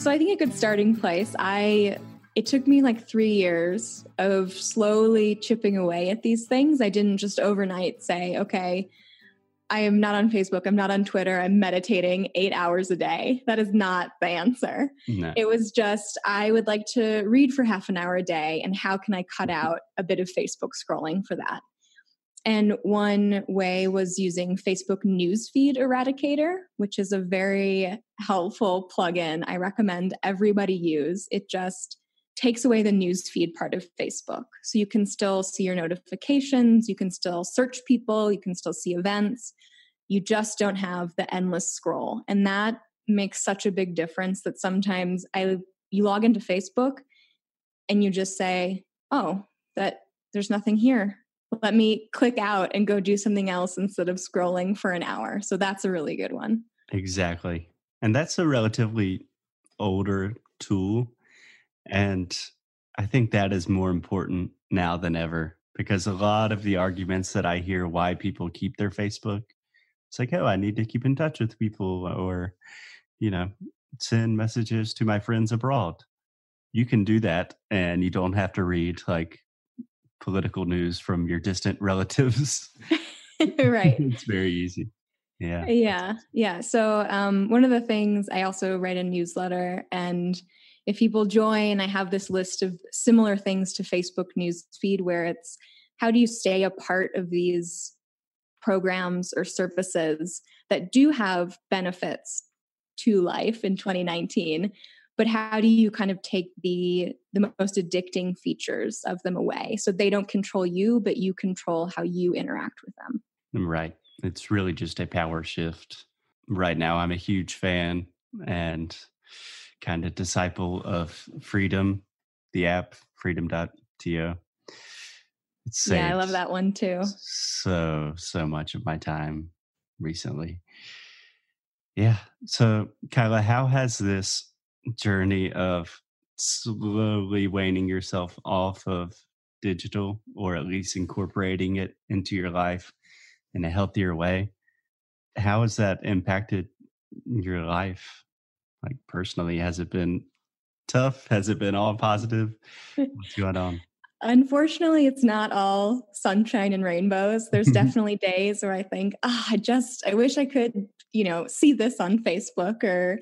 So I think a good starting place, I it took me like 3 years of slowly chipping away at these things. I didn't just overnight say, okay, I am not on Facebook, I'm not on Twitter, I'm meditating 8 hours a day. That is not the answer. No. It was just I would like to read for half an hour a day and how can I cut Mm-hmm. out a bit of Facebook scrolling for that? And one way was using Facebook Newsfeed Eradicator, which is a very helpful plugin I recommend everybody use. It just takes away the newsfeed part of Facebook. So you can still see your notifications, you can still search people, you can still see events. You just don't have the endless scroll. And that makes such a big difference that sometimes I you log into Facebook and you just say, "Oh, that there's nothing here let me click out and go do something else instead of scrolling for an hour. So that's a really good one. Exactly. And that's a relatively older tool. And I think that is more important now than ever because a lot of the arguments that I hear why people keep their Facebook, it's like, oh, I need to keep in touch with people or, you know, send messages to my friends abroad. You can do that and you don't have to read like political news from your distant relatives. right. it's very easy. Yeah. Yeah. Yeah. So, um, one of the things I also write a newsletter, and if people join, I have this list of similar things to Facebook news feed where it's how do you stay a part of these programs or services that do have benefits to life in 2019 but how do you kind of take the the most addicting features of them away so they don't control you but you control how you interact with them mm, Right. It's really just a power shift. Right now, I'm a huge fan and kind of disciple of Freedom, the app, freedom.to. It's yeah i love that one too So, so much of my time recently. Yeah. So, Kyla, how has this journey of slowly waning yourself off of digital or at least incorporating it into your life in a healthier way, how has that impacted your life? Like personally, has it been tough? Has it been all positive? What's going on? Unfortunately, it's not all sunshine and rainbows. There's definitely days where I think, ah, I just, I wish I could, you know, see this on Facebook or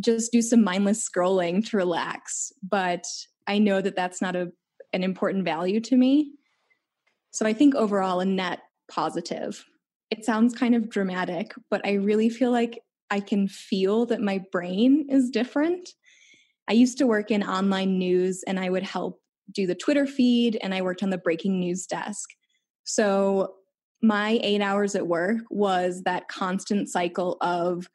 just do some mindless scrolling to relax. But I know that that's not a, an important value to me. So I think overall, a net positive. It sounds kind of dramatic, but I really feel like I can feel that my brain is different. I used to work in online news and I would help do the Twitter feed and I worked on the breaking news desk. So my eight hours at work was that constant cycle of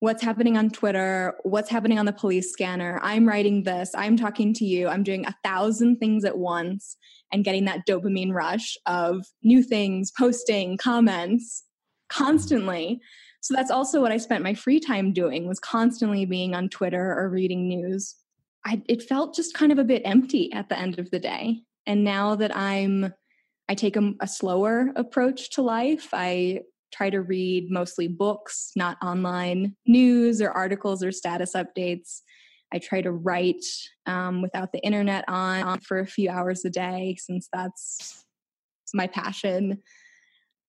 what's happening on Twitter, what's happening on the police scanner. I'm writing this, I'm talking to you, I'm doing a thousand things at once and getting that dopamine rush of new things, posting, comments constantly. So that's also what I spent my free time doing was constantly being on Twitter or reading news. I, it felt just kind of a bit empty at the end of the day. And now that I'm, I take a, a slower approach to life. I try to read mostly books, not online news or articles or status updates. I try to write um, without the internet on, on for a few hours a day, since that's my passion.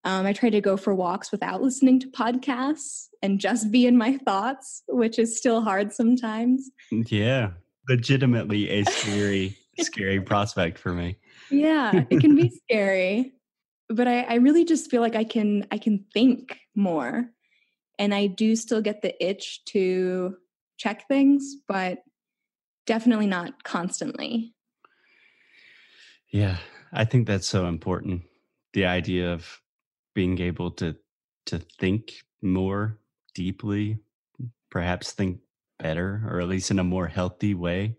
Um, I try to go for walks without listening to podcasts and just be in my thoughts, which is still hard sometimes. Yeah. Legitimately a scary, scary prospect for me. Yeah, it can be scary, but I, I really just feel like I can I can think more, and I do still get the itch to check things, but definitely not constantly. Yeah. I think that's so important. The idea of being able to to think more deeply, perhaps think better, or at least in a more healthy way.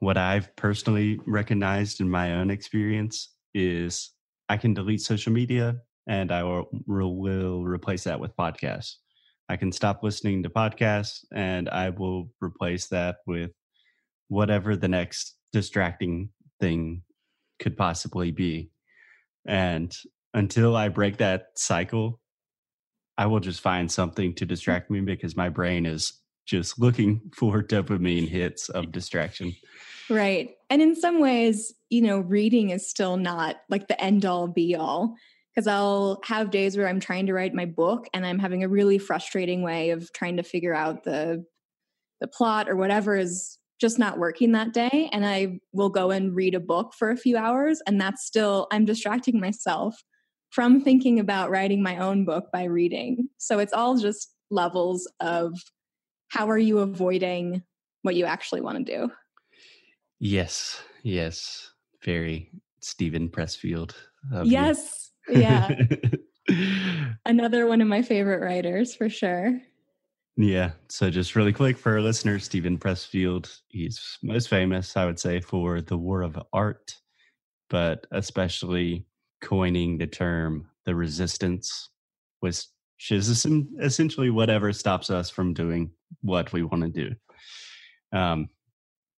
What I've personally recognized in my own experience is I can delete social media and I will, will replace that with podcasts. I can stop listening to podcasts and I will replace that with whatever the next distracting thing could possibly be. And until I break that cycle, I will just find something to hmm. distract me because my brain is just looking for dopamine hits of distraction. Right. And in some ways, you know, reading is still not like the end all be all because I'll have days where I'm trying to write my book and I'm having a really frustrating way of trying to figure out the the plot or whatever is just not working that day and I will go and read a book for a few hours and that's still I'm distracting myself from thinking about writing my own book by reading. So it's all just levels of how are you avoiding what you actually want to do? Yes, yes. Very Steven Pressfield. Yes. Yeah. Another one of my favorite writers for sure. Yeah. So just really quick for our listeners, Steven Pressfield, he's most famous, I would say, for The War of Art, but especially coining the term the resistance, which is essentially whatever stops us from doing what we want to do. Um,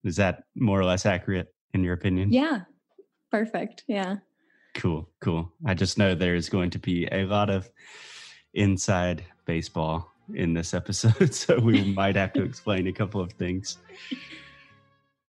is that more or less accurate in your opinion? Yeah. Perfect. Yeah. Cool. Cool. I just know there's going to be a lot of inside baseball in this episode, so we might have to explain a couple of things.